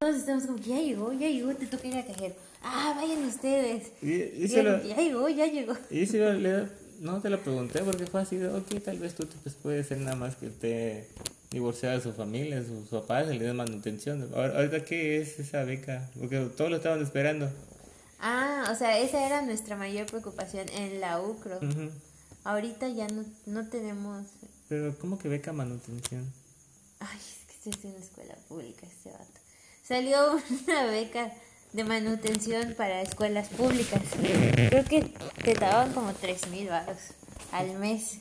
Todos estamos como que ya llegó, ya llegó, te toca ir a cajero. Ah, vayan ustedes. Y, y Ya, se lo- ya llegó, ya llegó. y lo- le- no te lo pregunté porque fue así de, ok, tal vez tú te- pues, puede ser nada más que esté divorciada de su familia, sus papás, le den manutención. Ahorita, ¿qué es esa beca? Porque todos lo estaban esperando. Ah, o sea, esa era nuestra mayor preocupación en la UCRO. Ujú. Ahorita ya no, no tenemos... Pero, ¿cómo que beca manutención? Ay, es que estoy en la escuela pública este vato. Salió una beca de manutención para escuelas públicas. Creo que te daban como tres mil baros al mes.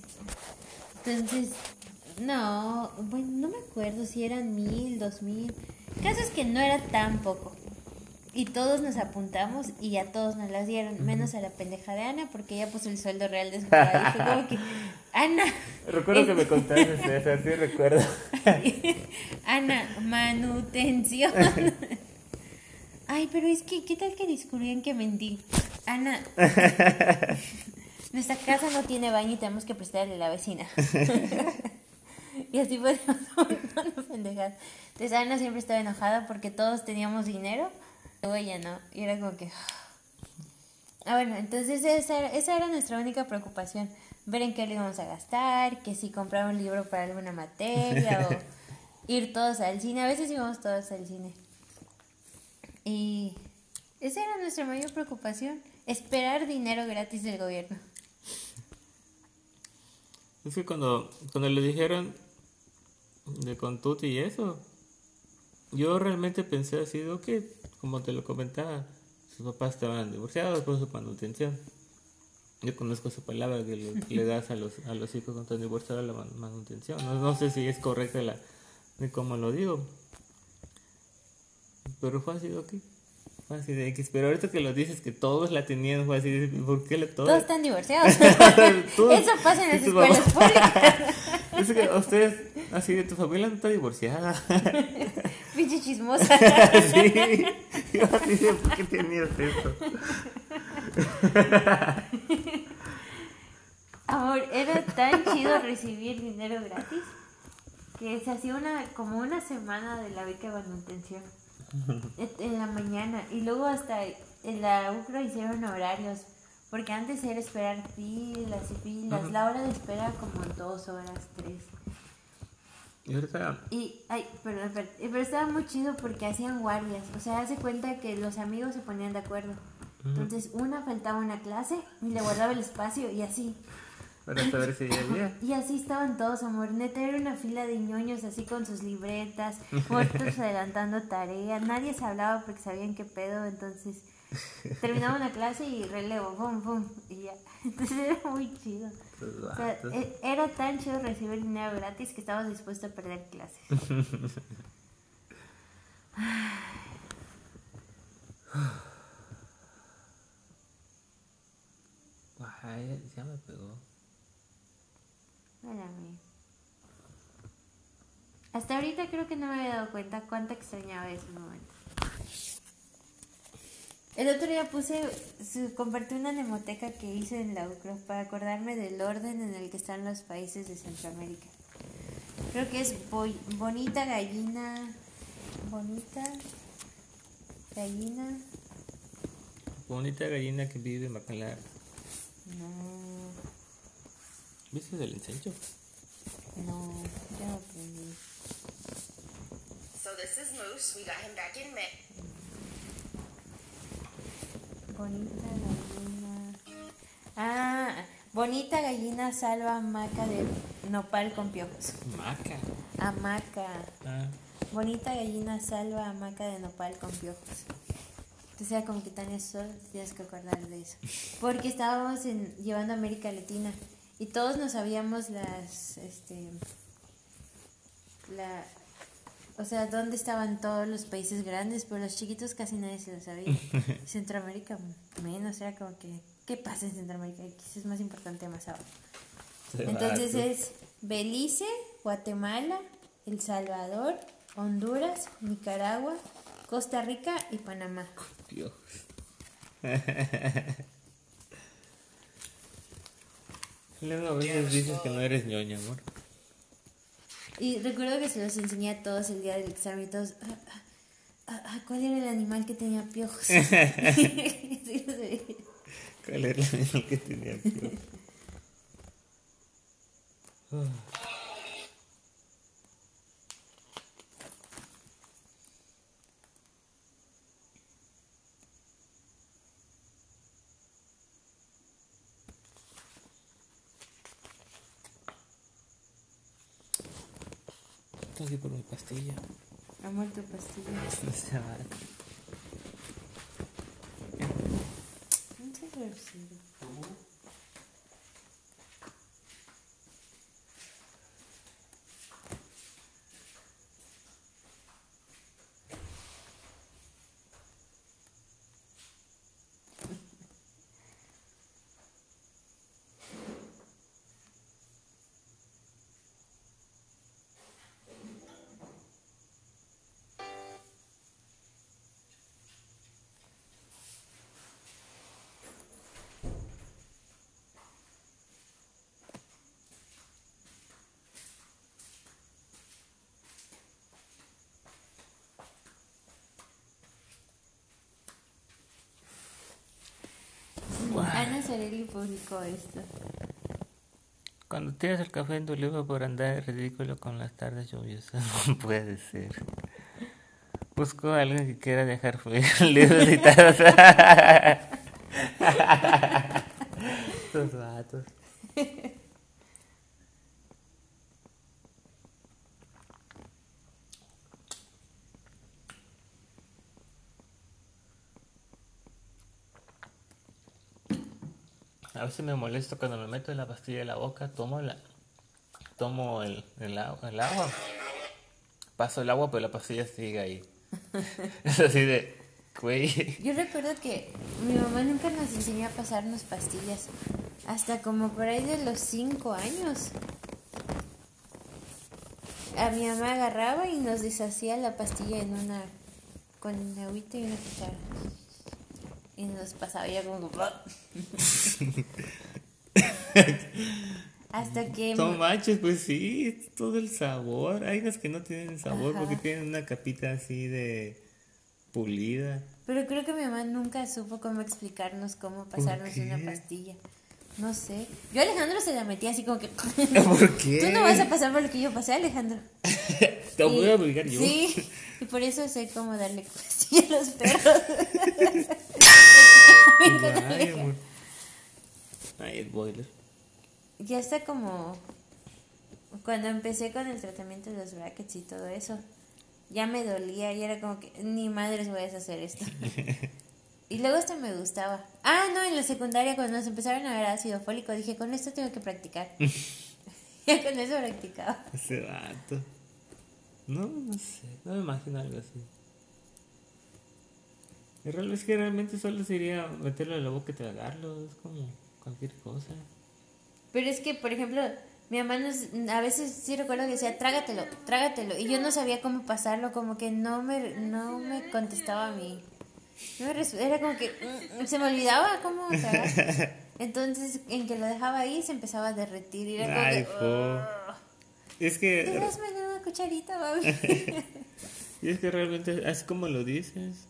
Entonces, no, bueno, no me acuerdo si eran mil, dos mil. Caso es que no era tan poco. Y todos nos apuntamos y a todos nos las dieron, menos a la pendeja de Ana, porque ella puso el sueldo real de su. Fue como que, Ana, Recuerdo que me contaste eso, sí recuerdo. Ana, manutención. Ay, pero es que, ¿qué tal que descubrían que mentí? Ana, nuestra casa no tiene baño y tenemos que prestarle a la vecina. y así fue un montón de pendejadas. Entonces Ana siempre estaba enojada porque todos teníamos dinero, luego ella no. Y era como que... Ah, bueno, entonces esa era, esa era nuestra única preocupación. Ver en qué le íbamos a gastar, que si comprar un libro para alguna materia o ir todos al cine. A veces íbamos todos al cine. Y esa era nuestra mayor preocupación. Esperar dinero gratis del gobierno. Es que cuando, cuando le dijeron de con Tuti y eso, yo realmente pensé así, ok, como te lo comentaba, sus papás estaban divorciados por su manutención. Yo conozco esa palabra que le, que le das a los, a los hijos cuando están divorciados, la man- manutención. No, no sé si es correcta la, de cómo lo digo. Pero fue así, ok. Fue así de X. Pero ahorita que lo dices que todos la tenían, fue así de, ¿por qué le todos? Todos están divorciados. Eso pasa en las escuelas públicas. Es que ustedes, así de tu familia no está divorciada. Pinche chismosa. sí. Yo así de, ¿por qué tenías eso? Amor, era tan chido recibir dinero gratis que se hacía una como una semana de la beca de manutención en- la mañana y luego hasta en la UCRO hicieron horarios porque antes era esperar filas y filas la hora de espera como dos horas tres Y ahorita, y ay perdón, perdón, pero estaba muy chido porque hacían guardias o sea hace cuenta que los amigos se ponían de acuerdo entonces una faltaba una clase y le guardaba el espacio y así para saber si ya había. y así estaban todos, amor. Neta, era una fila de ñoños así con sus libretas, otros adelantando tareas. Nadie se hablaba porque sabían qué pedo. Entonces, terminaba una clase y relevo, pum, pum, y ya. Entonces era muy chido. O sea, vatos. e- era tan chido recibir dinero gratis que estabas dispuesto a perder clases. Ay, ya me pegó. Espérame. Hasta ahorita creo que no me había dado cuenta cuánto extrañaba esos momentos. El otro día puse, su- compartí una nemoteca que hice en la UCRO para acordarme del orden en el que están los países de Centroamérica. Creo que es Boy- Bonita Gallina, Bonita Gallina, Bonita gallina que vive en Bacalar. no, ¿Viste del ensancho? no, ya lo aprendí. So this is Moose. We got him back in May. Bonita gallina. Ah, bonita gallina salva hamaca de nopal con piojos. Maca. Hamaca. Ah, Bonita gallina salva hamaca de nopal con piojos. O sea, como que tan eso, tienes que acordar de eso. Porque estábamos en, llevando a América Latina y todos nos sabíamos las, este, la, o sea, dónde estaban todos los países grandes, pero los chiquitos casi nadie se lo sabía. Centroamérica menos, era como que, ¿qué pasa en Centroamérica? Quizás es más importante más abajo. Entonces vato. es Belice, Guatemala, El Salvador, Honduras, Nicaragua, Costa Rica y Panamá. Dios. Luego a veces dices que no eres ñoña, amor. Y recuerdo que se los enseñé a todos el día del examen y todos, "Ah, ah, ah, Ah, ¿cuál era el animal que tenía piojos? Sí, lo sé. ¿Cuál era el animal que tenía piojos? Aquí por mi pastilla. Amor, tu pastilla. No se va. No Sarelli publicó esto. Cuando tiras el café en tu libro por andar ridículo con las tardes lluviosas, no puede ser. Busco a alguien que quiera dejar fluir libros citados. Estos vatos. A veces me molesto cuando me meto la pastilla en la boca, tomo la tomo el, el, agua, el agua, paso el agua, pero la pastilla sigue ahí. Es así de, güey. Yo recuerdo que mi mamá nunca nos enseñó a pasarnos pastillas. Hasta como por ahí de los 5 años. A mi mamá agarraba y nos deshacía la pastilla en una. con agüita y una cuchara. Y nos pasaba ya como. Hasta que. No manches, pues sí, todo el sabor. Hay unas que no tienen sabor Ajá. porque tienen una capita así de pulida. Pero creo que mi mamá nunca supo cómo explicarnos cómo pasarnos una pastilla. No sé. Yo a Alejandro se la metía así como que. ¿Por qué? Tú no vas a pasar por lo que yo pasé, Alejandro. Te voy Y- a obligar yo. Sí, y por eso sé cómo darle pastilla a los perros. Ay, amor. Ay, el boiler. ya está como. Cuando empecé con el tratamiento de los brackets y todo eso, ya me dolía y era como que ni madres voy a hacer esto. Y luego hasta me gustaba. Ah, no, en la secundaria cuando nos empezaron a ver ácido fólico, dije, con esto tengo que practicar. ya con eso practicaba. Ese vato. No, no sé. No me imagino algo así. Es que realmente solo sería meterlo en la boca y tragarlo. Es como cualquier cosa. Pero es que, por ejemplo, mi mamá nos, a veces sí recuerdo que decía, trágatelo, trágatelo. Y yo no sabía cómo pasarlo, como que no me, no me contestaba a mí. No me era como que mm, se me olvidaba cómo tragar. Entonces, en que lo dejaba ahí, se empezaba a derretir. Y era como Ay, que. "Ugh". Es que, Dásme una cucharita, mami. y es que realmente, así como lo dices.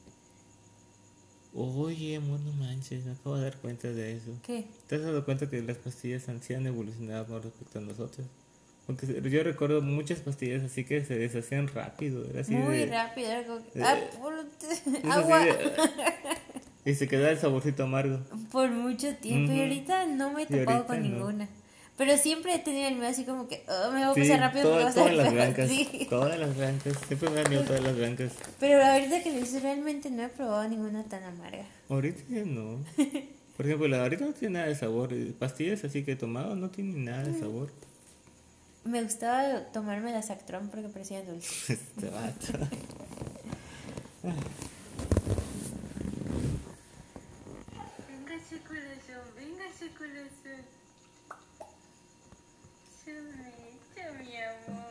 Oye, amor, no manches, me acabo de dar cuenta de eso. ¿Qué? ¿Te has dado cuenta que las pastillas han, sí han evolucionado con respecto a nosotros? Porque yo recuerdo muchas pastillas así que se deshacían rápido. Era así Muy de, rápido. Eh, ah, así agua. de- y se quedaba el saborcito amargo. Por mucho tiempo. Y ahorita no me he topado con no. ninguna. Pero siempre he tenido el miedo así como que, oh, me voy a Sí, pasar rápido todas, vas a todas las ver feo". blancas. Sí. Todas las blancas. Siempre me da miedo todas las blancas. Pero ahorita que lo dices, realmente no he probado ninguna tan amarga. Ahorita ya no. Por ejemplo, la ahorita no tiene nada de sabor. Y Pastillas así que he tomado no tienen nada de sabor. Me gustaba tomarme la Sactron porque parecía dulce. Este vato. Véngase corazón, véngase corazón. Mi amor.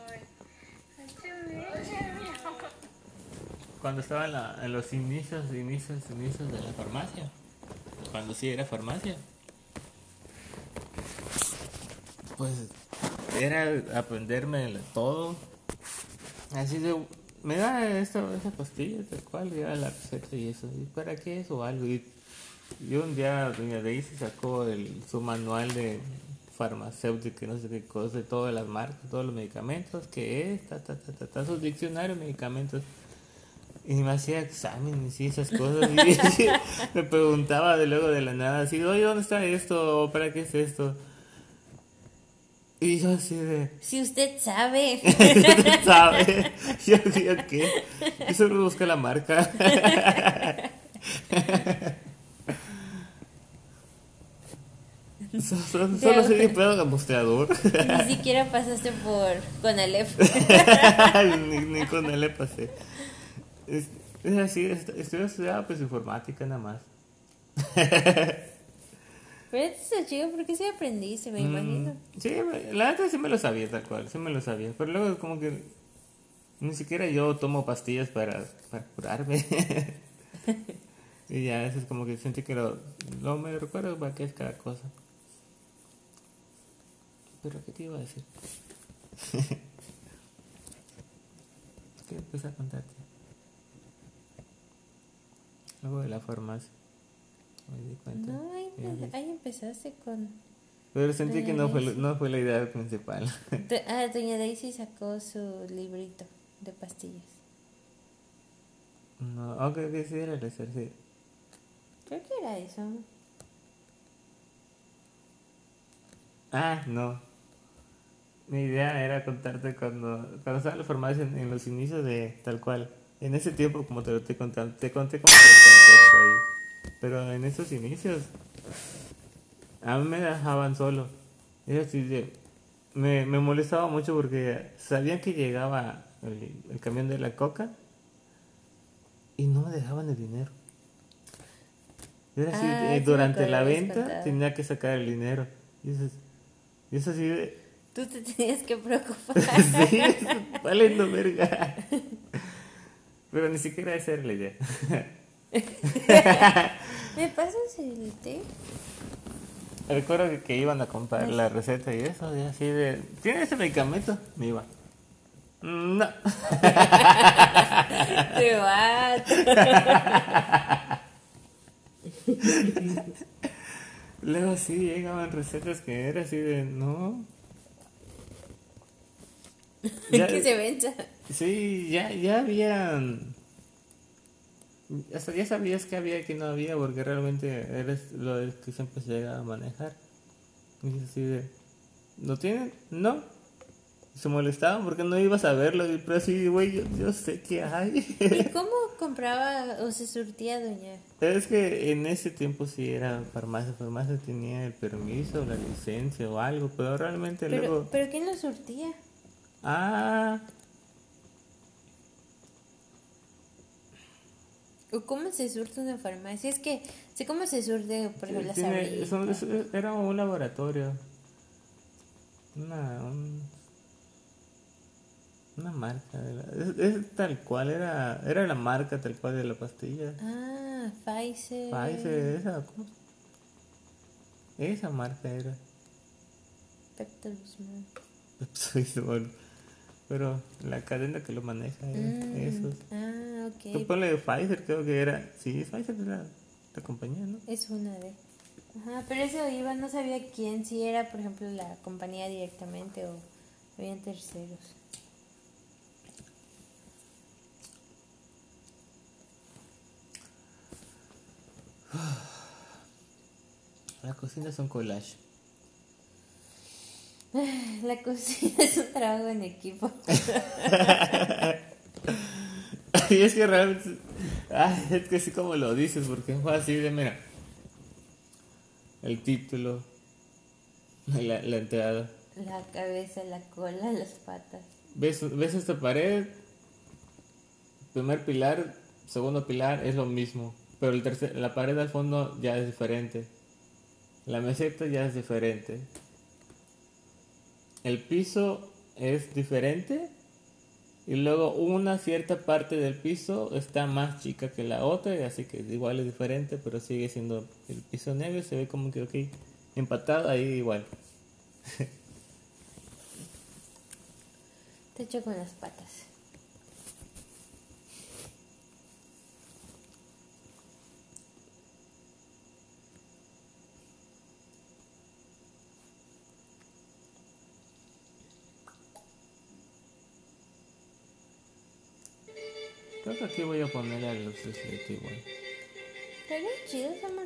Cuando estaba en, la- los inicios, inicios, inicios de la farmacia. Cuando sí era farmacia. Pues era aprenderme todo. Así de me da esta, esa pastilla, tal cual, ya la receta y eso. ¿Y para qué es o algo? Y, y un día doña Daisy sacó el, su manual de farmacéutica, no sé qué cosa, de todas las marcas, todos los medicamentos, que es, ta, ta, ta, ta, ta, sus diccionarios medicamentos. Y me hacía exámenes y esas cosas. Y me preguntaba de luego de la nada, así, oye, ¿dónde está esto? ¿O ¿Para qué es esto? Y yo así de... Si usted sabe. ¿Sabe? Yo, yo qué. Yo solo busco la marca. So- so- Solo soy de pedo mostrador. Ni siquiera pasaste por con Aleph. ni, ni con él le pasé. Es, es así, est- estoy estudiando pues informática nada más. Pero este es chido porque sí aprendiste, me imagino. Mm, Sí, me- la neta sí me lo sabía tal cual, sí me lo sabía. Pero luego como que ni siquiera yo tomo pastillas para, para curarme. y ya, eso es como que sentí que lo, lo me recuerdo para qué es cada cosa. Pero ¿qué te iba a decir? ¿Qué empecé a contarte? Algo de la farmacia. Me di cuenta. No, ahí, empezaste con... Pero sentí que no fue, no fue la idea principal. Ah, doña Daisy sacó su librito de pastillas. No, aunque que sí era el ejercicio. Creo que era eso. Ah, no. Mi idea era contarte cuando, cuando estaba en la farmacia en, en los inicios de tal cual. En ese tiempo, como te lo estoy contando, te conté como ahí. Pero en esos inicios, a mí me dejaban solo. Era así de- me, me molestaba mucho porque sabían que llegaba el, el camión de la coca y no me dejaban el dinero. Era así, Ah, eh, durante la venta tenía que sacar el dinero. Y eso, es- y eso así de... Tú te tenías que preocupar. sí, valiendo verga. Pero ni siquiera esa era la idea. ¿Me pasas el té? Recuerdo que, que iban a comprar la receta y eso, y así de... ¿Tiene ese medicamento? Me iba. "Mm, No. Te vato. Luego sí llegaban recetas que era así de... No. Ya- que se venza. Sí, ya, ya habían. Hasta ya sabías que había y que no había, porque realmente eres lo que siempre se llega a manejar. Y así de. ¿No tienen? No. Se molestaban porque no ibas a verlo, pero así, güey, yo, yo sé que hay. ¿Y cómo compraba o se surtía doña? es que en ese tiempo sí era farmacia, farmacia tenía el permiso, la licencia o algo, pero realmente Pero, luego. pero ¿quién lo surtía? Ah. ¿O cómo se surte una farmacia? Es que sé cómo se surte, por ejemplo, las Tiene- son- es- era un laboratorio. Una, un- una marca. Es, es tal cual, era, era la marca tal cual de la pastilla. Ah, Pfizer. Pfizer, esa, ¿cómo? Esa marca era. Pepto-Bismol. Soy bueno. Pero la cadena que lo maneja era Mm, esos. Ah, Tú ok. ponle Pfizer, creo que era. Sí, Pfizer era la compañía, ¿no? Es una de. Ajá, pero eso iba, no sabía quién, si era, por ejemplo, la compañía directamente o habían terceros. La cocina es un collage. La cocina es un trabajo en equipo. Y es que realmente. Ay, es que así como lo dices, porque fue así de, mira. El título. La, la entrada. La cabeza, la cola, las patas. ¿Ves, ¿Ves esta pared? Primer pilar, segundo pilar es lo mismo. Pero el tercer, la pared al fondo ya es diferente. La meseta ya es diferente. El piso es diferente. Y luego una cierta parte del piso está más chica que la otra, así que igual es diferente, pero sigue siendo el piso negro, se ve como que, ok, empatado ahí igual. Te echo con las patas. Creo que aquí voy a poner a los Slate igual. Estaría chido, amor.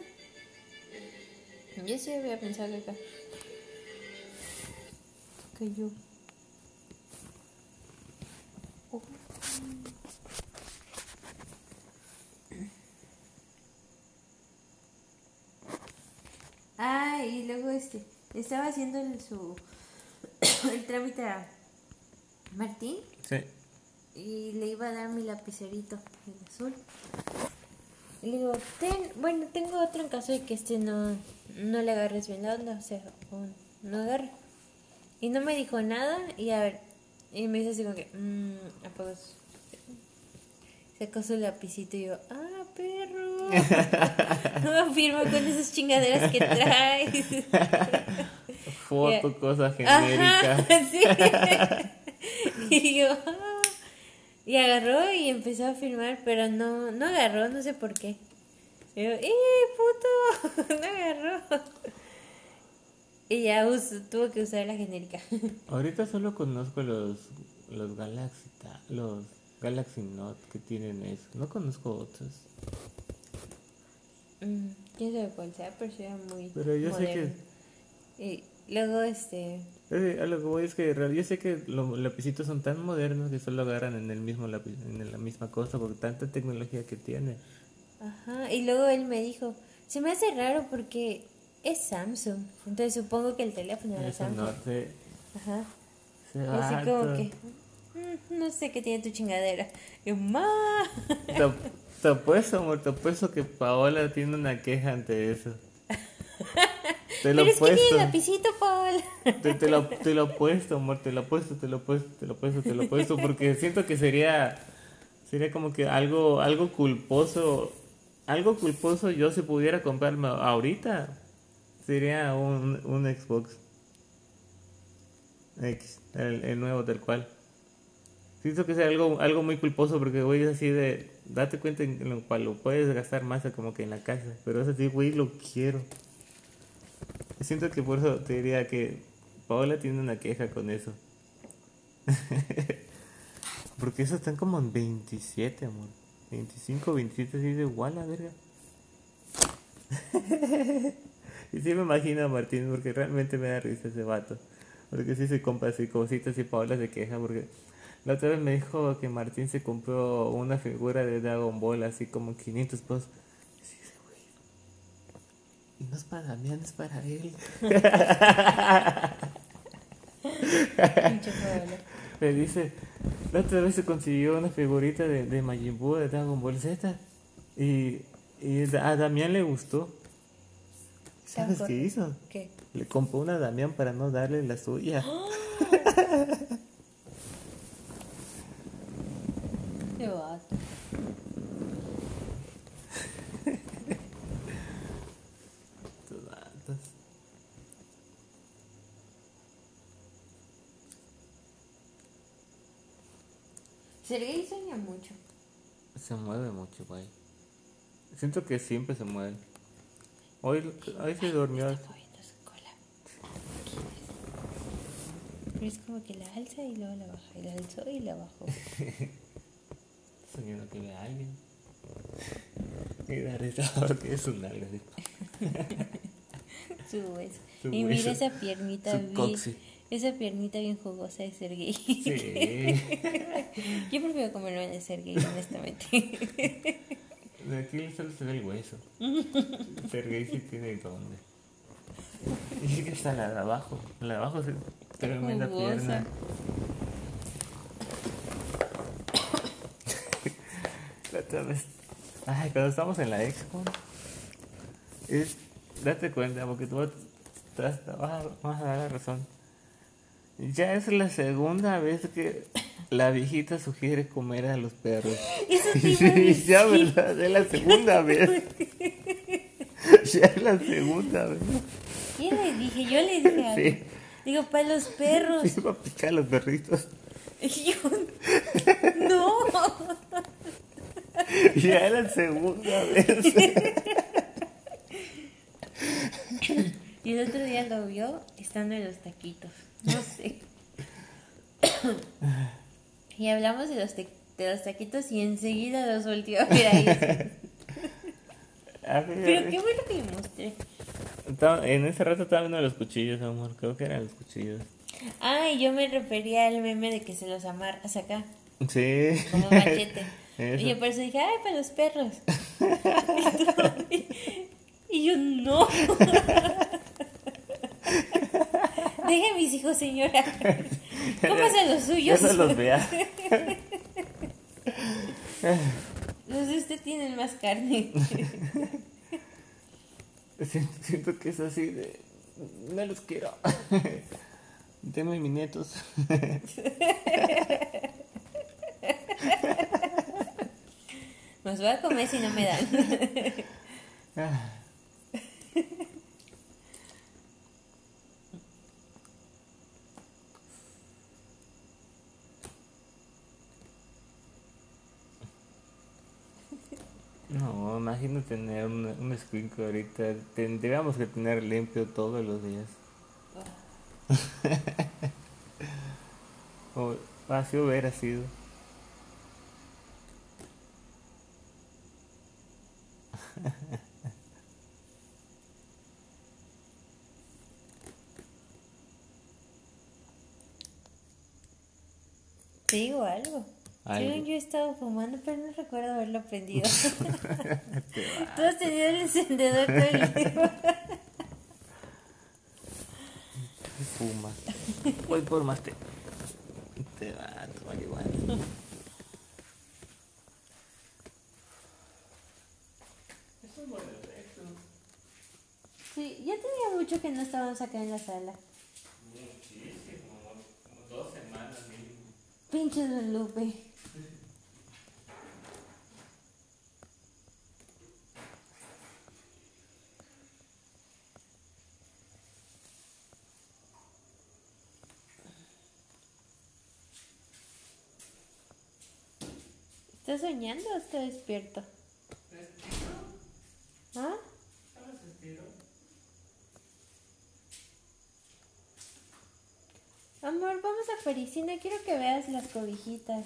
Yo sí había pensado acá. Que yo. Oh. Ah, y luego este, estaba haciendo el, su el trámite a Martín Sí. Y le iba a dar mi lapicerito, el azul. Y le digo, ten, bueno, tengo otro en caso de que este no, no le agarres bien la onda, o sea, no agarre. Y no me dijo nada y a ver, y me dice así como que, mmm, apagó Sacó su lapicito y yo, ah, perro. no firma con esas chingaderas que traes. Foto, cosa genérica. Ajá, sí. y yo, ah. Y agarró y empezó a filmar, pero no, no agarró, no sé por qué. Y yo, ¡eh, puto! no agarró. Y ya us- tuvo que usar la genérica. Ahorita solo conozco los, los Galaxy, los Galaxy Note que tienen eso. No conozco otros. Mm, Quién sabe cuál sea, pero sí era muy. Pero yo sé moderno. Y luego, este. A lo que voy es que yo sé que los lapicitos son tan modernos que solo agarran en el mismo lápiz, en la misma cosa por tanta tecnología que tiene. Ajá, y luego él me dijo, se me hace raro porque es Samsung. Entonces supongo que el teléfono era Samsung. no sé. Ajá. se Y así como que, "Mm, no sé qué tiene tu chingadera. Y ma. Te, te apuesto, amor, te apuesto que Paola tiene una queja ante eso. Te lo Pero es que tiene lapicito, Paul. Te, te lo, te lo apuesto, amor, te lo apuesto, te lo apuesto, te lo apuesto, te lo apuesto, porque siento que sería, sería como que algo, algo culposo, algo culposo yo si pudiera comprarme ahorita, sería un, un Xbox X, el, el nuevo tal cual. Siento que sea algo, algo muy culposo porque güey es así de, date cuenta en lo cual lo puedes gastar más como que en la casa, pero es así, güey, lo quiero. Siento que por eso te diría que Paola tiene una queja con eso. Porque esos están como en 27, amor. 25, 27, así de igual la verga. y sí me imagino a Martín porque realmente me da risa ese vato. Porque sí se compra así cositas y Paola se queja porque la otra vez me dijo que Martín se compró una figura de Dragon Ball así como 500 pesos. Y sí, ese güey. Y no es para Damián, es para él. Me dice, la otra vez se consiguió una figurita de, de Majin Buu de Dragon Ball Z. Y, y a Damián le gustó. ¿Sabes qué hizo? ¿Qué? Le compró una a Damián para no darle la suya. Qué vato. Estos vatos. Sergei sueña mucho. Se mueve mucho, güey. Siento que siempre se mueve. Hoy, hoy se durmió. Está moviendo su cola. Pero es como que la alza y luego la baja. Y la alzó y la bajó. Soñando que ve a alguien. Y da risa porque es un algo. Su hueso. Su y hueso. mira esa piernita Su bien. Esa piernita bien jugosa de Sergei. Sí. Yo prefiero comerlo en el Sergei, honestamente. De aquí solo se ve el hueso. Sergei sí tiene dónde. Y sí que está la de abajo. La de abajo es tremenda pierna. La otra vez. Ay, cuando estamos en la expo. Es. Date cuenta, porque tú vas a dar la razón. Ya es la segunda vez que la viejita sugiere comer a los perros. Eso Sí, ya. ¿verdad? Es la segunda vez. Ya es la segunda vez. ¿Qué le dije? Yo le dije. Sí. Digo, para los perros. Sí, va a picar a los perritos. Yo, no. Ya es la segunda vez. Y el otro día lo vio estando en los taquitos. No sé. Y hablamos de los de los taquitos y enseguida los volteó a ver ahí. Pero qué bueno que le mostré. Estaba- en ese rato estaba viendo los cuchillos, amor. Creo que eran los cuchillos. Ay, yo me refería al meme de que se los amarras acá, Sí. como machete. Eso. y yo por eso dije, ay, para los perros. y yo, no. Deje a mis hijos, señora. Cómase los suyos. no los vea. Los de usted tienen más carne. Siento, siento que es así de. No los quiero. Tengo mis nietos. Los voy a comer si no me dan. Ah. No, imagino tener un, un ahorita. Tendríamos que tener limpio todos los días. o así hubiera sido. Te digo algo. Algo. Según yo he estado fumando, pero no recuerdo haberlo aprendido. Tú has tenido el encendedor todo el tiempo. Fuma. Voy por más té. Te va, tu marihuana. Sí, ya tenía mucho que no estábamos acá en la sala. Muchísimo, como dos semanas mínimo. Pinche Don Lupe. ¿Estás soñando o estás despierto? ¿Ah? Amor, vamos a Parisina. Quiero que veas las cobijitas.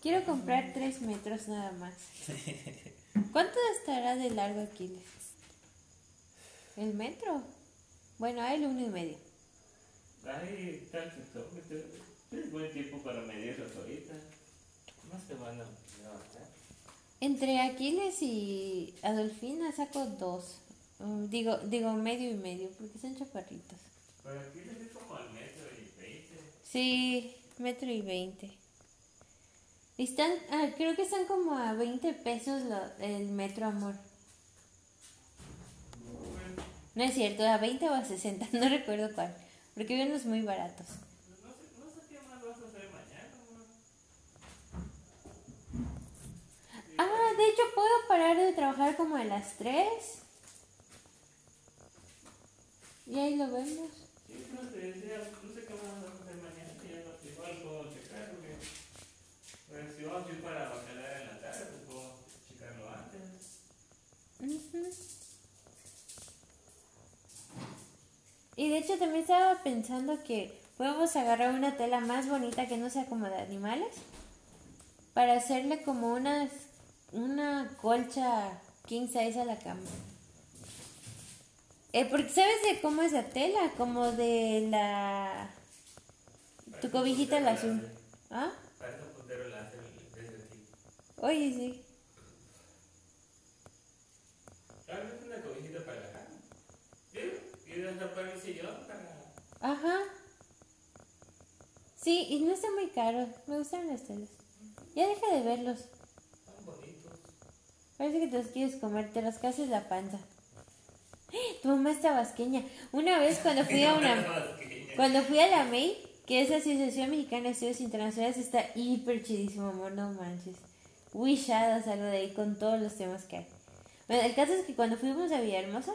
Quiero comprar tres metros nada más. ¿Cuánto estará de largo Aquiles? ¿El metro? Bueno, él uno y medio. Ay, sector, es buen tiempo para medirlos ahorita. Más te van a. Entre Aquiles y Adolfina saco dos. Mm, digo, digo medio y medio, porque son chaparritos. Pero aquí les es como al metro y veinte. Sí, metro y veinte. Están, ah, creo que están como a 20 pesos lo- el metro, amor. No es cierto, a 20 o a 60, no recuerdo cuál. Porque hay unos muy baratos. No sé, no sé qué más vas a hacer mañana, amor. Ah, de hecho puedo parar de trabajar como a las 3. Y ahí lo vemos. Sí, no sé, decía, no sé a hacer mañana, que ya no, igual puedo checar, porque pues, si vamos a ir para bacalar en la tarde, pues puedo checarlo antes. Y de hecho también estaba pensando que podemos agarrar una tela más bonita que no sea como de animales para hacerle como una, una colcha king size a la cama. Eh, porque ¿sabes de cómo es la tela? Como de la... Tu cobijita la azul. ¿Ah? Oye, sí. Una cobijita para la cama. Y el sillón para... Ajá. Sí, y no está muy caro. Me gustan las telas. Ya deja de verlos. Parece que te los quieres comer, te rascases la panza. Tu mamá es tabasqueña. Una vez cuando fui a una... Cuando fui a la MEI, que es la Asociación Mexicana de Estudios Internacionales, está hiper chidísimo, amor, no manches. Wishadas algo de ahí con todos los temas que hay. Bueno, el caso es que cuando fuimos a Villahermosa,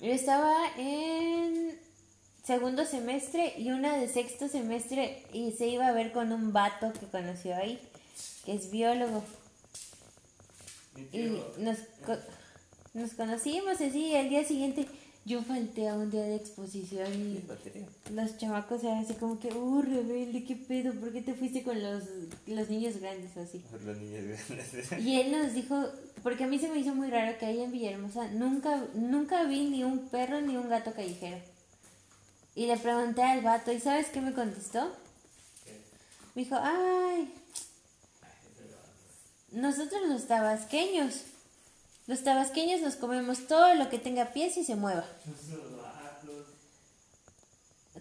yo estaba en segundo semestre y una de sexto semestre y se iba a ver con un vato que conoció ahí, que es biólogo. Y nos, nos conocimos así y al día siguiente Yo falté a un día de exposición y los chamacos eran así como que, oh, rebelde, ¿qué pedo? ¿Por qué te fuiste con los, los niños grandes o así? Los niños grandes. Y él nos dijo, porque a mí se me hizo muy raro que ahí en Villahermosa nunca, nunca vi ni un perro ni un gato callejero. Y le pregunté al vato, ¿y sabes qué me contestó? Me dijo, ay, nosotros los tabasqueños, los tabasqueños nos comemos todo lo que tenga pies y se mueva.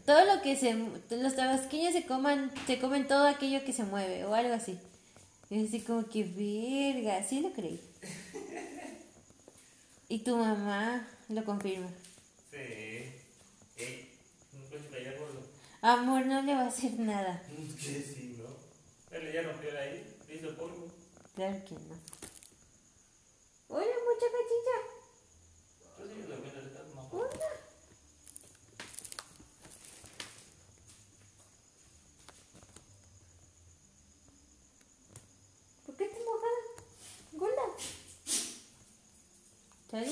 Todo lo que se, los tabasqueños se coman, se comen todo aquello que se mueve o algo así. Y así como que verga, sí lo creí. Y tu mamá lo confirma. Sí. Ey, no. Amor, no le va a hacer nada. Que sí, ¿no? Él ya rompió de ahí, le hizo polvo. Claro que no. Hola, muchacha chicha. Tú sigues durmiendo, le estás mojado. Hola. ¿Por qué estás mojada? Gorda. ¿Sale?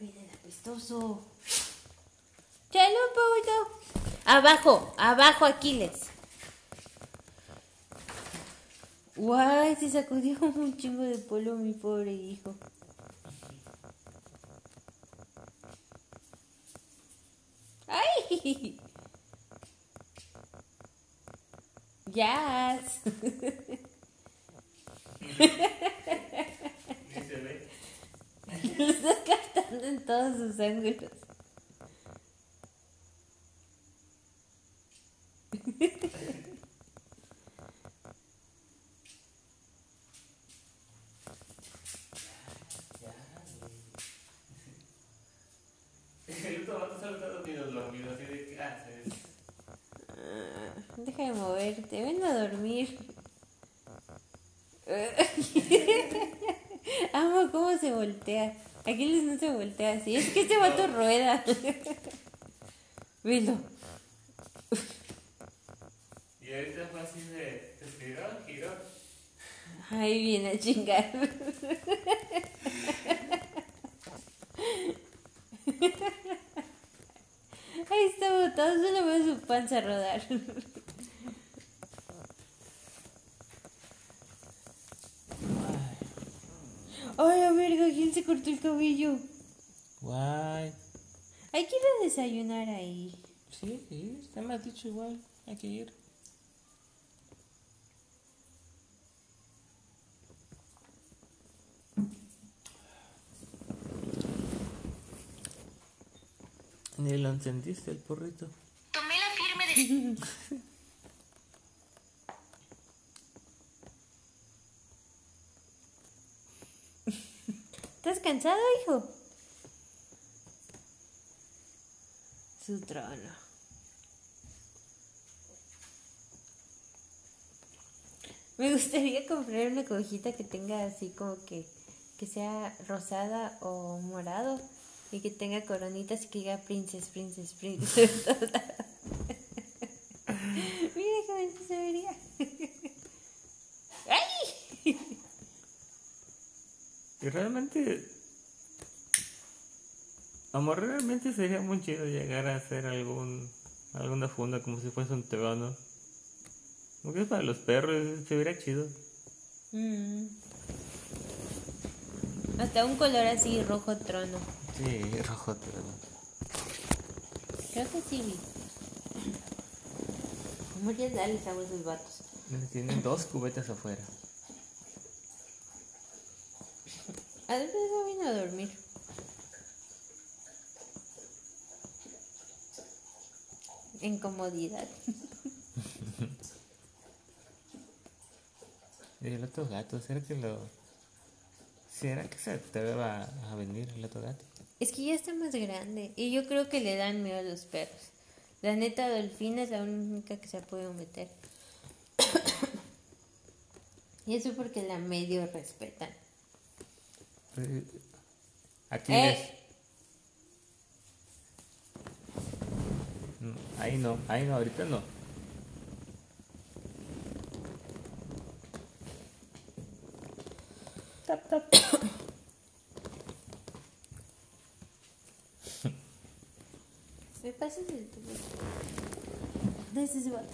Ahí viene. Abajo, abajo, Aquiles. Guay, se sacudió un chingo de polvo mi pobre hijo. ¡Ay! Se ve. Lo estás captando en todos sus ángulos. El otro vato solo está dormido, dormido, así de ¿qué haces? Ah, Deja de moverte, ven a dormir. Amo cómo se voltea. Aquiles no se voltea así. Es que este vato rueda. Velo. Y ahorita fue así de, se giró, giró. Ahí viene a chingar. Ahí está botado, solo veo su panza rodar. Ay, la verga, ¿quién se cortó el cabello? Guay. Hay que ir a desayunar ahí. Sí, sí, está me has dicho igual, hay que ir. Ni lo encendiste el porrito. Tomé la firme decisión. ¿Estás cansado, hijo? Su trono. Me gustaría comprar una cobijita que tenga así como que, que sea rosada o morado y que tenga coronitas y que diga princess, princess, princess. Mira bonito se vería. ¡Ay! Realmente. Amor, realmente sería muy chido llegar a hacer algún alguna funda como si fuese un trono. Porque es para los perros, se vería chido. Mm. Hasta un color así rojo trono. Sí, rojo trono. Creo que sí vi. Amor, ya dale sabor a esos vatos. Tienen dos cubetas afuera. A veces no vino a dormir. En comodidad. Y el otro gato, ¿será que lo. ¿Será que se atreva a venir el otro gato? Es que ya está más grande. Y yo creo que le dan miedo a los perros. La neta, Dolfina es la única que se ha podido meter. y eso porque la medio respetan. Aquiles. ¿Eh? eh. Ahí no, ahí no, ahorita no. Tap,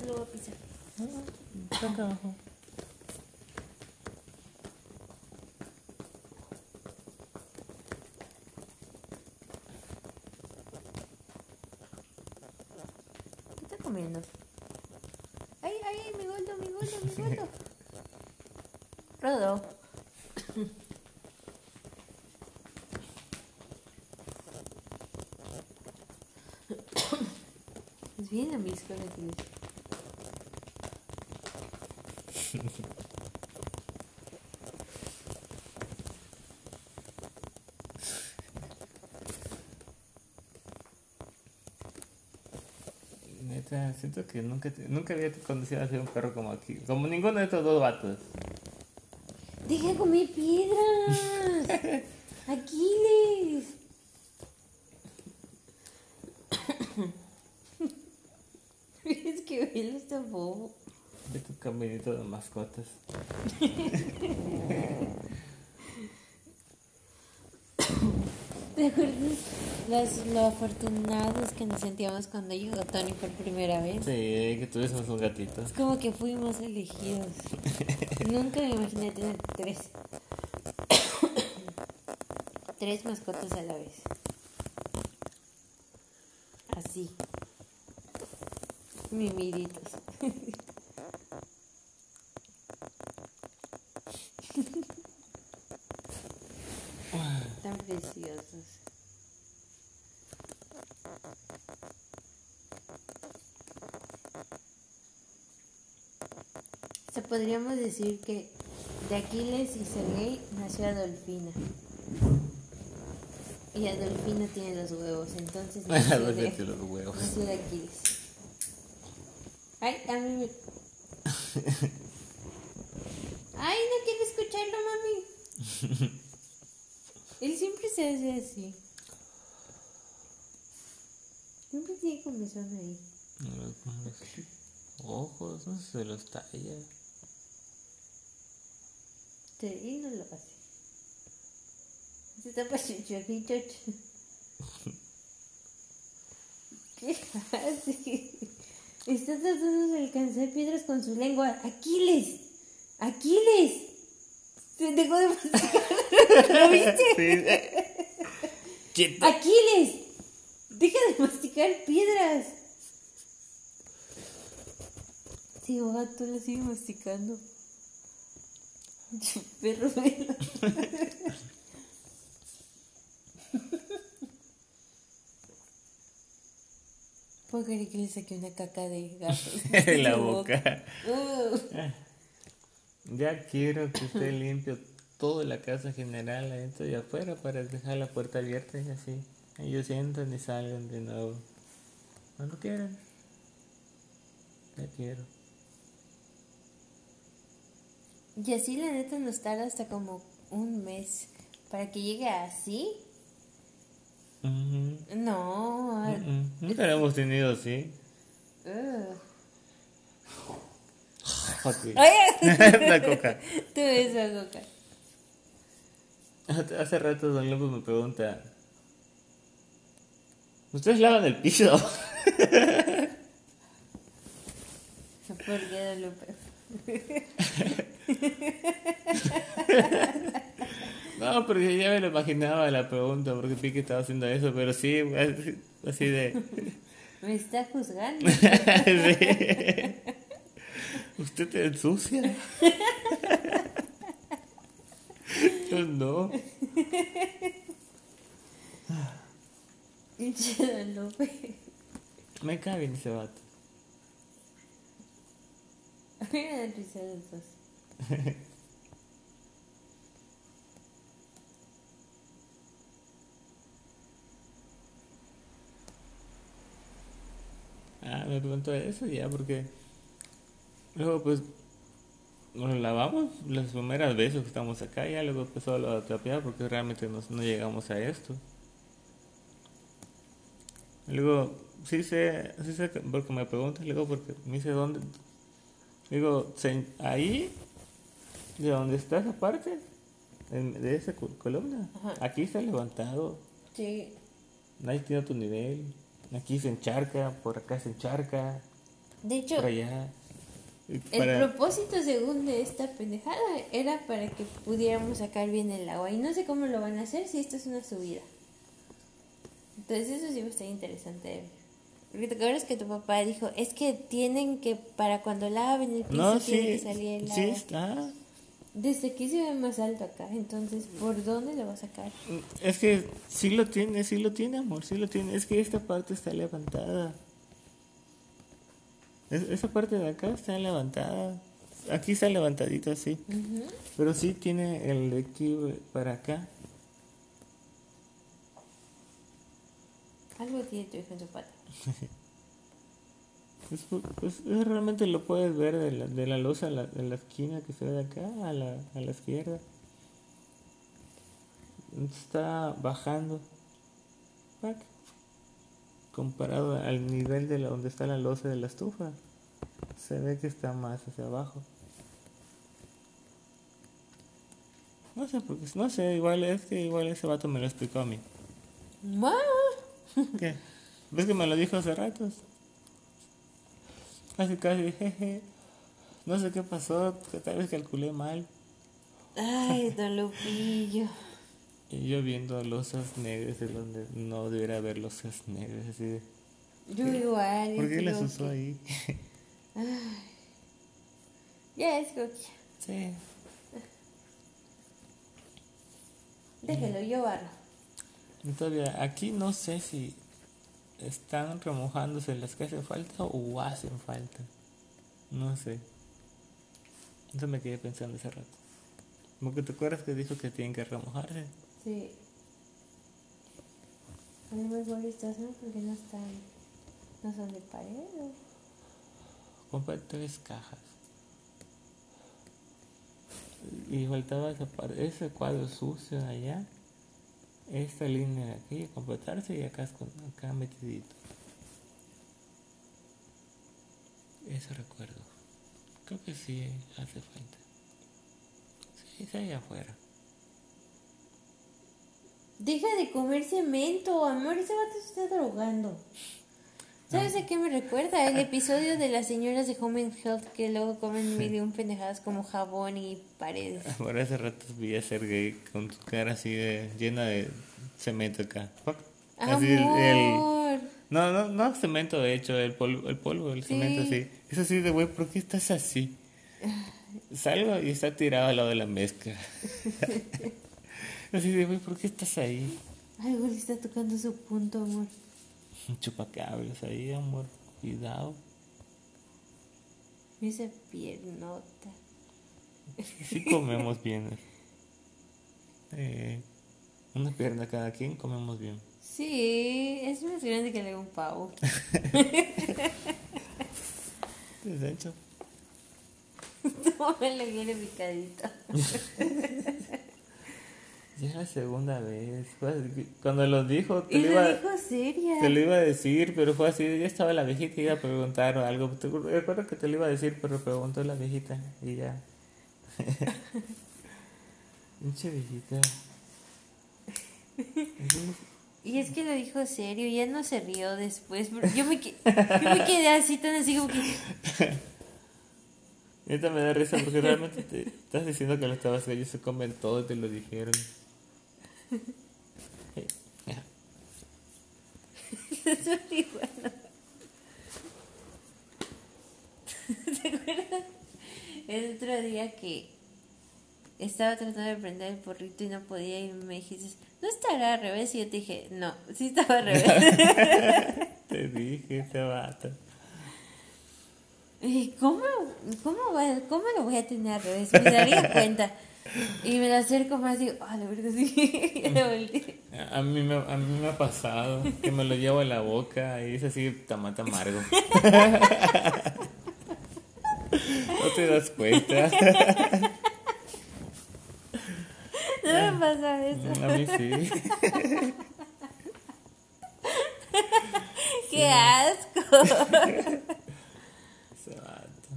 lo voy a pisar. Rodo. Es bien a mis colegios. Neta, siento que nunca, nunca había conocido a ser un perro como aquí. Como ninguno de estos dos vatos. ¡Deja de comer piedras! ¡Aquiles! es que él está bobo. De tu caminito de mascotas. ¿Te acuerdas las, lo afortunados que nos sentíamos cuando llegó Tony por primera vez? Sí, que tuviésemos un gatito. Es como que fuimos elegidos. Nunca me imaginé tener tres. tres mascotas a la vez. Así. Mimiditos. Tan preciosos. O sea, podríamos decir que de Aquiles y Sergei nació Adolfina. Y Adolfina tiene los huevos, entonces nació de, vete los huevos. nació de Aquiles. Ay, a mí me... Ay, no quiero escucharlo, mami. Él siempre se hace así. Siempre tiene comezón ahí. Ojos, no sé si se los talla. Sí, él no lo hace. Se está chocho. ¿Qué hace? Está tratando de alcanzar piedras con su lengua. ¡Aquiles! ¡Aquiles! Se dejó de masticar. ¿Lo viste? Quieto. ¡Aquiles! ¡Deja de masticar piedras! Sí, gato la sigue masticando. Perro vela. Puedo creer que le saqué una caca de gato. En la boca. Uh. Ya quiero que esté limpio toda la casa general adentro y afuera para dejar la puerta abierta y así. Ellos entran y salen de nuevo. Cuando quieran. Ya quiero. Y así la neta nos tarda hasta como un mes para que llegue así. No. ah, Mm, Nunca lo hemos tenido así. uh. Oye, La coca. tú esa coca. Hace rato Don López me pregunta. ¿Ustedes lavan el piso? ¿Por qué Don Lupe? No, porque ya me lo imaginaba la pregunta, porque vi que estaba haciendo eso, pero sí, así- así de... Me está juzgando. Sí. ¿Usted te ensucia? Yo no. Me cae bien ese vato. Ah, me preguntó eso ya, porque... Luego, pues... Nos lavamos las primeras veces que estamos acá, ya luego empezó a trapear porque realmente nos- no llegamos a esto. Luego, sí sé, sí sé que- porque me preguntas, luego porque me dice dónde. Digo, ahí, de donde está esa parte, de esa co- columna, Ajá. aquí está levantado, Sí. nadie tiene tu nivel, Aquí se encharca, por acá se encharca, De hecho, por allá. El propósito según de esta pendejada era para que pudiéramos sacar bien el agua. Y no sé cómo lo van a hacer si esto es una subida. Entonces eso sí va a estar interesante de ver. Porque te acuerdas que tu papá dijo, es que tienen que, para cuando laven el piso, No, tiene sí, que salir el sí agua. está. Desde aquí se ve más alto acá, entonces, ¿por dónde lo va a sacar? Es que sí lo tiene, sí lo tiene, amor, sí lo tiene. Es que esta parte está levantada. Es- esa parte de acá está levantada. Aquí está levantadito así. Pero sí tiene el de aquí para acá. Algo tiene tu hijo en su pata. Pues, pues, es- realmente lo puedes ver de la, de la losa a la, de la esquina que se ve de acá a la, a la izquierda. Está bajando. Comparado al nivel de la, donde está la losa de la estufa. Se ve que está más hacia abajo. No sé, porque no sé, igual es que igual ese vato me lo explicó a mí. ¿Qué? ¿Ves que me lo dijo hace ratos? Casi, casi, jeje. No sé qué pasó, que tal vez calculé mal. Ay, don Lupillo. Y yo viendo losas negras de donde no debería haber losas negras, así de... Yo igual. ¿Por qué las usó que- ahí? Ya es sí. Déjelo, yo barro. Y todavía, aquí no sé si están remojándose las que hacen falta o hacen falta. No sé. Eso me quedé pensando hace rato. Porque te acuerdas que dijo que tienen que remojarse. Sí. A mejor estas no, porque no están. No son de pared. Compré tres cajas. Y faltaba esa ese cuadro sucio allá. Esta línea de aquí, completarse y acá, acá metidito. Eso recuerdo. Creo que sí hace falta. Sí, está allá afuera. Deja de comer cemento, amor. Ese vato se está drogando. ¿Sabes a qué me recuerda? El episodio de las señoras de Home and Health que luego comen un pendejadas como jabón y paredes. Por hace rato vi a Sergey con su cara así de llena de cemento acá. Así el- el, Amor. No, no, no cemento hecho, el polvo, el polvo, el cemento así. Es así de, güey, ¿por qué estás así? Salgo y está tirado al lado de la mezcla. así de, güey, ¿por qué estás ahí? Algo le está tocando su punto, amor. Chupacables ahí, amor. Cuidado. Esa piernota. Sí comemos bien. Eh, una pierna cada quien, comemos bien. Sí, es más grande que de un pavo. De hecho, Tómale viene picadito. ya es la segunda vez. Cuando lo dijo, te Y lo, lo iba, dijo seria. te lo iba a decir, pero fue así. Ya estaba la viejita y iba a preguntar algo. Te recuerdo que te lo iba a decir, pero preguntó la viejita y ya. Pinche viejita. Y es que lo dijo serio, y él no se rió después. pero Yo me, yo me quedé así, tan así como que. Neta me da risa porque realmente te estás diciendo que los tabasqueños se comen todo y te lo dijeron. Eh, ya. Sorry, bueno. ¿Te acuerdas? El otro día que estaba tratando de prender el porrito y no podía y me dijiste, ¿no estará al revés? Y yo te dije, no, sí estaba al revés. Te dije, ese vato. ¿Cómo, cómo, va- ¿Cómo lo voy a tener al revés? Me daría cuenta. Y me lo acerco más y digo, ah, la verdad sí. ya lo volteé. A mí, me, a mí me ha pasado que me lo llevo a la boca y es así tomate amargo. No te das cuenta. No me pasa eso. A mí sí. ¡Qué asco! Ese vato.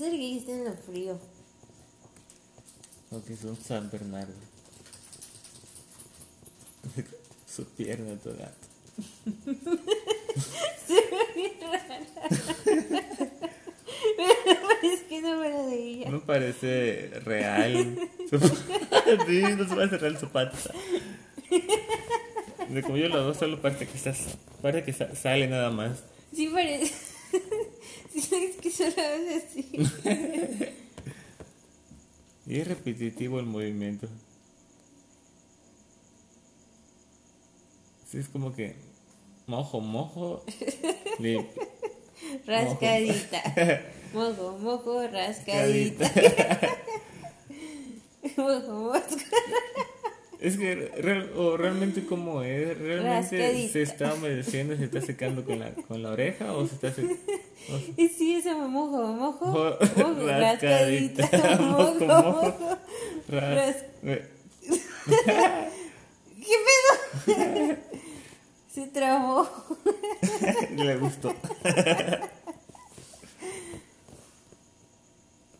¿Qué ser gay está en lo frío? Porque es un San Bernardo. Su pierna toda. es que no fuera de ella. No parece real. sí, no se parece real su pata. De como yo lo hago, solo parece que, estás, parece que sa- sale nada más. Sí parece. Es que solo es así. Y es repetitivo el movimiento. Sí, es como que mojo, mojo. Rascadita. Mojo, mojo, rascadita. Mojo, mojo. Es que real- o realmente como es, realmente se está humedeciendo, se está secando con la, con la oreja o se está secando. Y sí, eso me mojo, mojo. Mojo, Mojo, rascadita. rascadita. Mojo, Mojo. Ras- ¿Qué pedo? Se trabó. Le gustó.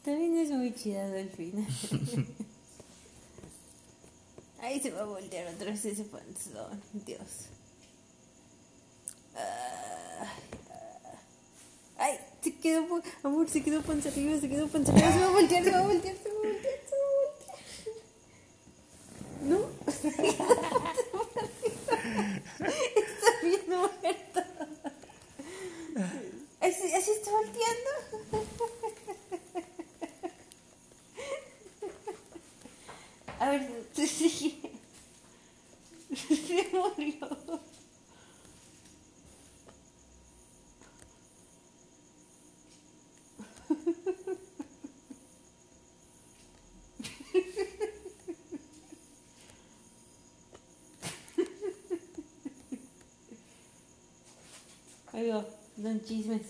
También es muy chida Dolfina. Ahí se va a voltear otra vez ese panzón. Dios. Ah, ah. Ay, se quedó, amor, se quedó panza arriba, se quedó panza arriba, se va a voltear, se va a voltear, se va a voltear. ¿No? Está bien muerto. Así, así está volteando. A ver, tú sigue. Se murió. Ahí va, chismes.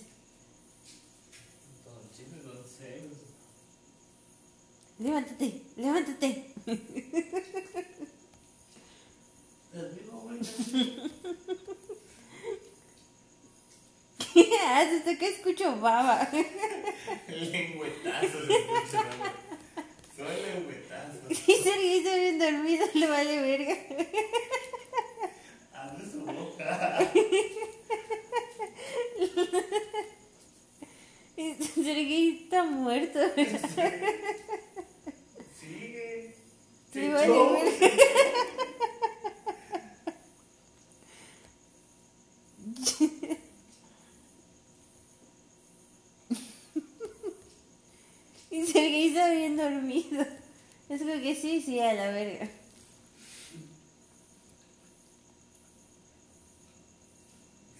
Levántate, levántate. ¿Qué haces? Que escucho baba. Lengüetazo le escucho, Soy lengüetazo. Y Sergio está bien dormido, le vale verga. Abre su boca. Y Sergio está muerto. Sigue. Le vale verga. Y Sergio está bien dormido. Es como que sí, sí, a la verga.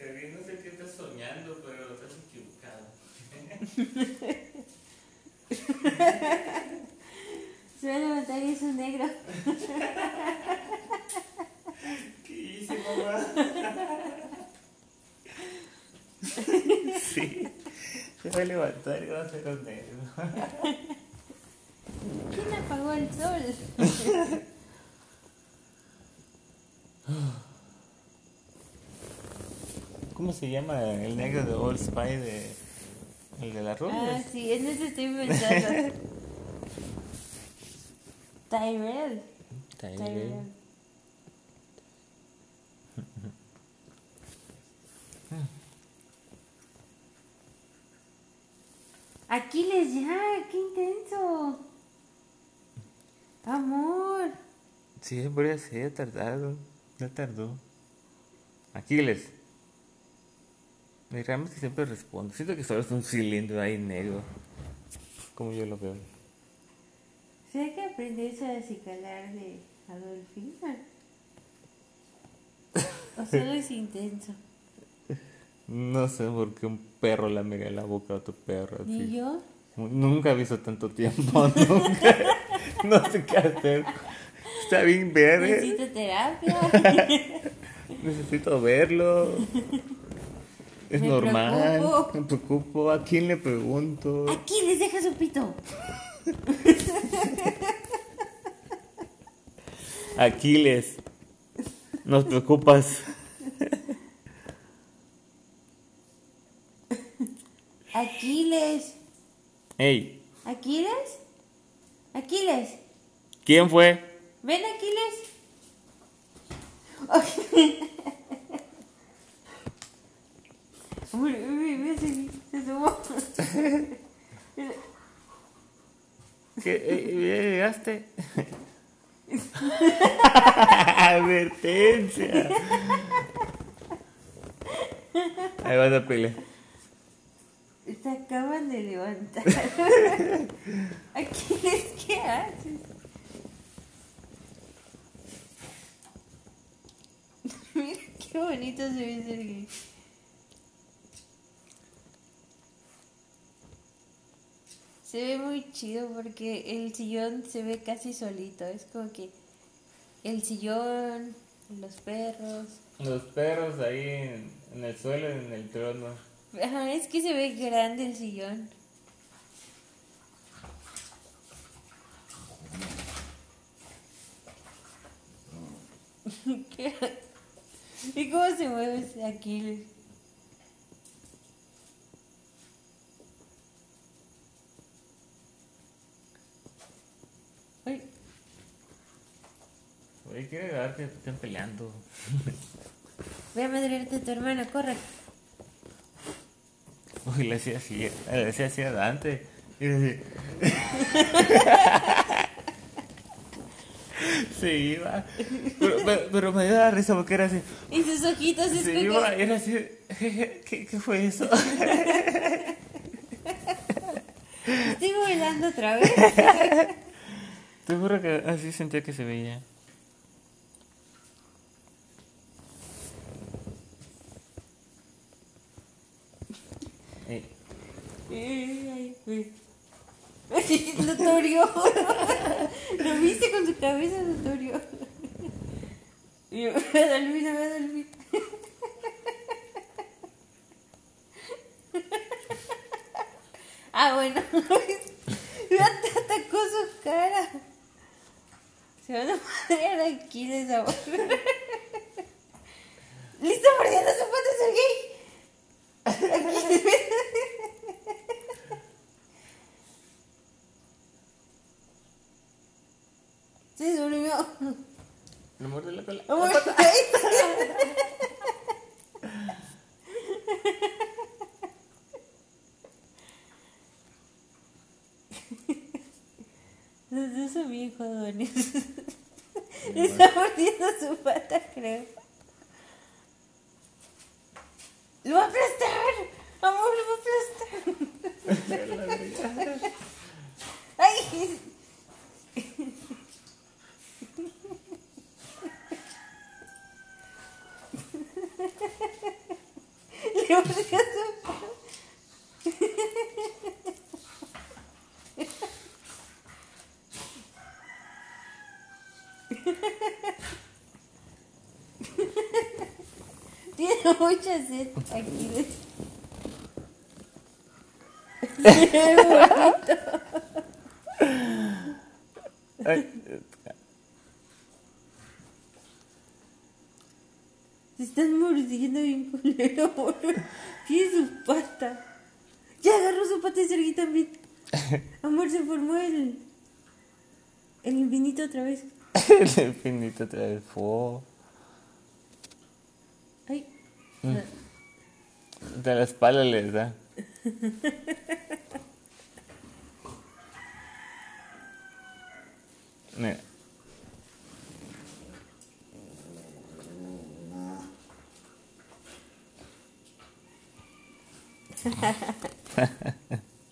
No sé qué estás soñando, pero estás equivocado. Se va a levantar y es un negro. ¿Qué hice, mamá? sí. Se va a levantar y va a ser un negro. ¿Quién apagó el sol? ¿Cómo se llama el negro de Old Spy de. El de las Ah, rubias? sí, en eso estoy pensando. Tyrell. Tyrell. Aquiles, ya, qué intenso. Amor. Sí, podría ser, tardado. Ya tardó. Aquiles. Y realmente siempre responde. Siento que solo es un cilindro ahí negro. Como yo lo veo. ¿Será que aprendes a acicalar de Adolfina? ¿O solo es intenso? No sé por qué un perro le mega la boca a otro perro. ¿Ni así. yo? Nunca he visto tanto tiempo. Nunca. no sé qué hacer. Está bien verde. Necesito terapia. Necesito verlo. Es Me normal. preocupo. Me preocupo. ¿A quién le pregunto? Aquiles, deja su pito. Aquiles. Nos preocupas. Aquiles. Hey, ¿Aquiles? ¿Aquiles? ¿quién fue? ¿Ven, Aquiles? Uy, uy, uy, se, se sumó. ¿Qué? Eh, ¿Ya llegaste? Advertencia. Ahí vas a pelear. Se acaban de levantar. Aquiles, ¿qué haces? Mira qué bonito se ve. Se ve muy chido porque el sillón se ve casi solito. Es como que el sillón, los perros. Los perros ahí en, en el suelo, en el trono. Ajá, es que se ve grande el sillón. ¿Qué? ¿Y cómo se mueve ese Oye, quiere dar que estén peleando. voy a madrearte a tu hermano, corre. Uy, le hacía así, le hacía así a Dante. Y decía- Se iba. Pero, pero, pero me dio la risa porque era así. Y sus ojitos Se como iba, era así. ¿Qué, qué fue eso? Estoy bailando otra vez. Te juro que así sentía que se veía. Eh, Ay, ay, ay. Notorio. Lo viste con su cabeza, Notorio. Y yo, me da vino, me da vino. Ah, bueno. Atacó su cara. Se van a madrear aquí de sabor. ¡Listo mordiendo su pata, Sergey! Aquí. Se durmió. me muerde la cola. Amor, Los dos son bien jodones. Está mordiendo su pata, creo. ¡Lo va a aplastar! ¡Amor, lo va a aplastar! ¡Ay! Le su pata. Tiene mucha sed aquí. Se mordiendo bien culero, amor. Tiene su pata. Ya agarró su pata y Sergio también. Amor, se formó el. El infinito otra vez. el infinito trae fuego. Ay. De la espalda les da. Mira.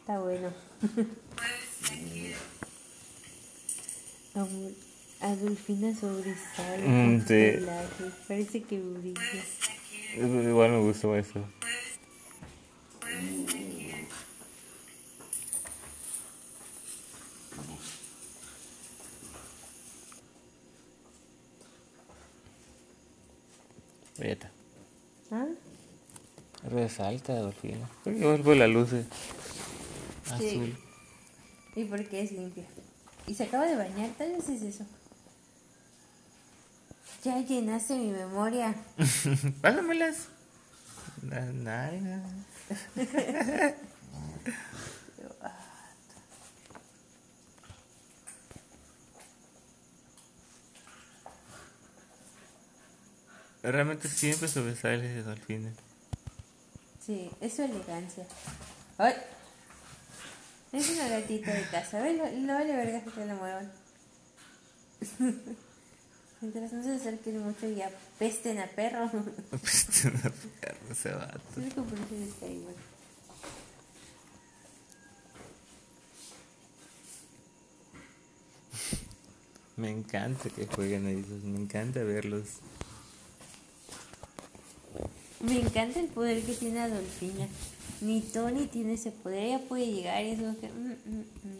Está bueno. Adolfina sobresale. Mm, sí. Parece que brilla. Igual me gustó eso. vez alta, Dolfina. Porque vuelvo la luz eh. sí. azul. Y porque es limpia. Y se acaba de bañar, tal vez es eso. Ya llenaste mi memoria. Pásamelas. Las nalgas. Realmente siempre sobresales al final. Sí, es su elegancia. ¡Ay! Es una gatita de casa. ¿Ves? No vale verga que la muevan. Mientras no se acerquen mucho y apesten a perro. Este. Es como por eso está igual. Me encanta que jueguen ahí, me encanta verlos. Me encanta el poder que tiene Adolfina. Ni Tony tiene ese poder, ella puede llegar y es como que... mm,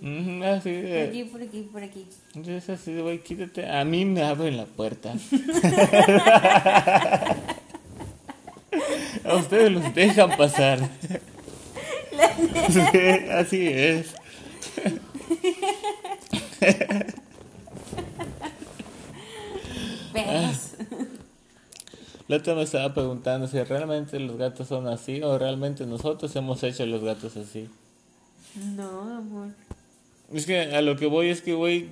mm, mm. Así Por de, aquí, por aquí, por aquí. entonces así de, güey, quítate. A mí me abren la puerta. A ustedes los dejan pasar. Sí, así es. Perros. La otra me estaba preguntando si realmente los gatos son así o realmente nosotros hemos hecho los gatos así. No, amor. Es que a lo que voy es que, güey,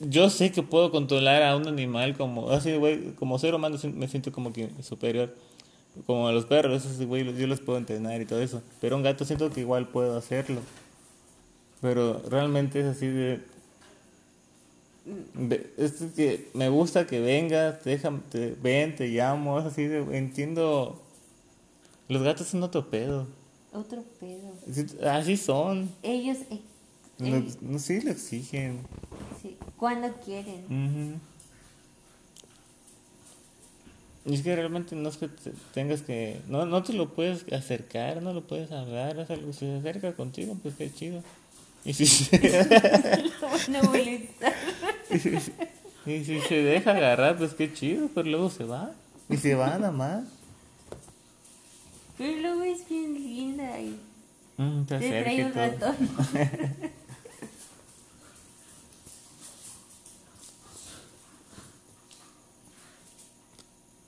yo sé que puedo controlar a un animal como, así, güey, como ser humano me siento como que superior. Como a los perros, esos, güey, yo los puedo entrenar y todo eso. Pero un gato siento que igual puedo hacerlo. Pero realmente es así de... es que me gusta que vengas, te dejan, te, ven, te llamo, es así de... Entiendo... Los gatos son otro pedo. Otro pedo. Sí, Así son. Ellos, eh, No, no sí lo exigen. sí, cuando quieren. Y es que realmente no es que te- tengas que... No, no te lo puedes acercar, no lo puedes hablar, es algo, si se acerca contigo, pues qué chido. Y si se, No. y si se deja agarrar, pues qué chido, pero luego se va. Y se va nada más. Pero luego es bien linda y Mm, te acerca trae un todo. ratón.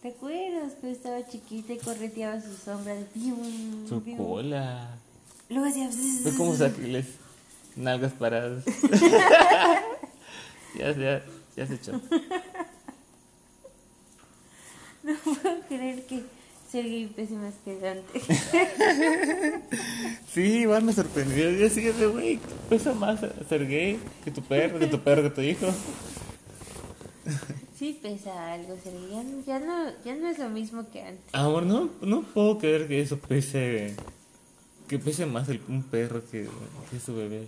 ¿Te acuerdas que estaba chiquita y correteaba su sombra de pium, Su pium? cola. Luego hacía... Cómo saquiles nalgas paradas. ya, ya, ya se echó. No puedo creer que Sergei pese más que Dante. Sí, igual me sorprendió. Yo así de, güey, pesa más ser gay que tu perro, que tu perro, que tu hijo. Sí pesa algo, Sergei. Ya, no- ya, no, ya no es lo mismo que antes. Amor, no, no puedo creer que eso pese. Que pese más el, un perro que, que su bebé.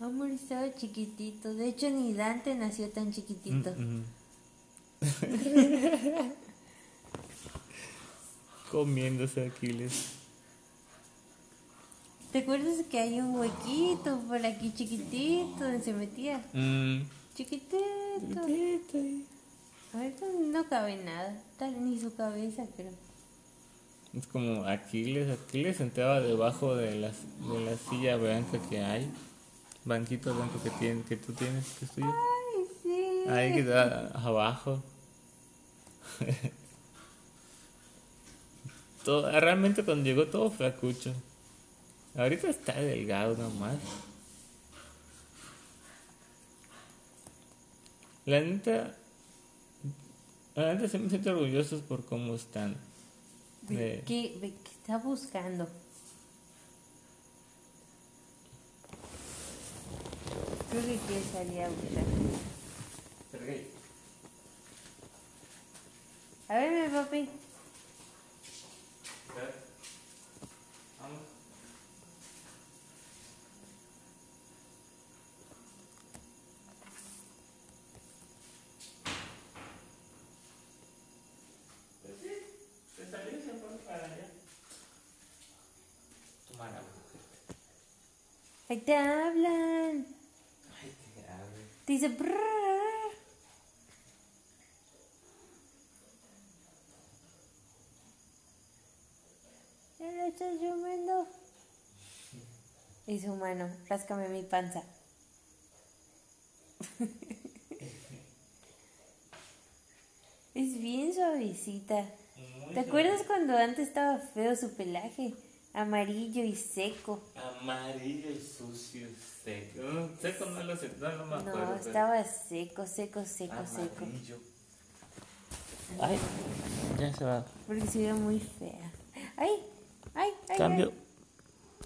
Amor, estaba chiquitito. De hecho, ni Dante nació tan chiquitito. Mm, mm. Comiéndose Aquiles. ¿Te acuerdas que hay un huequito por aquí chiquitito donde se metía? Mm. Chiquitito. Ahorita no cabe nada, tal ni su cabeza, pero. Es como Aquiles. Aquiles entraba debajo de, las, de la silla blanca que hay. Banquito blanco que, tiene, que tú tienes, que es tuyo. Ay, sí. Ahí queda abajo. todo, realmente cuando llegó todo flacucho. Ahorita está delgado nomás. La neta, la neta sí me siento orgullosos por cómo están. De- ¿Qué, de qué está buscando? Creo que quiere salir a buscar. A ver, mi papi. Ahí te hablan. Te dice. "Brrr". ¿Ya lo estás lloviendo? Y su mano, ráscame mi panza. es bien suavecita. ¿Te acuerdas cuando antes estaba feo su pelaje? Amarillo y seco. Amarillo y sucio, seco. Mm, Seco no lo sé, no, no me acuerdo. No, pero- estaba seco, seco, seco, seco. Amarillo. Ay, ya se va. Porque se ve muy fea. ¡Ay! ¡Ay! ¡Ay! Cambio. ay.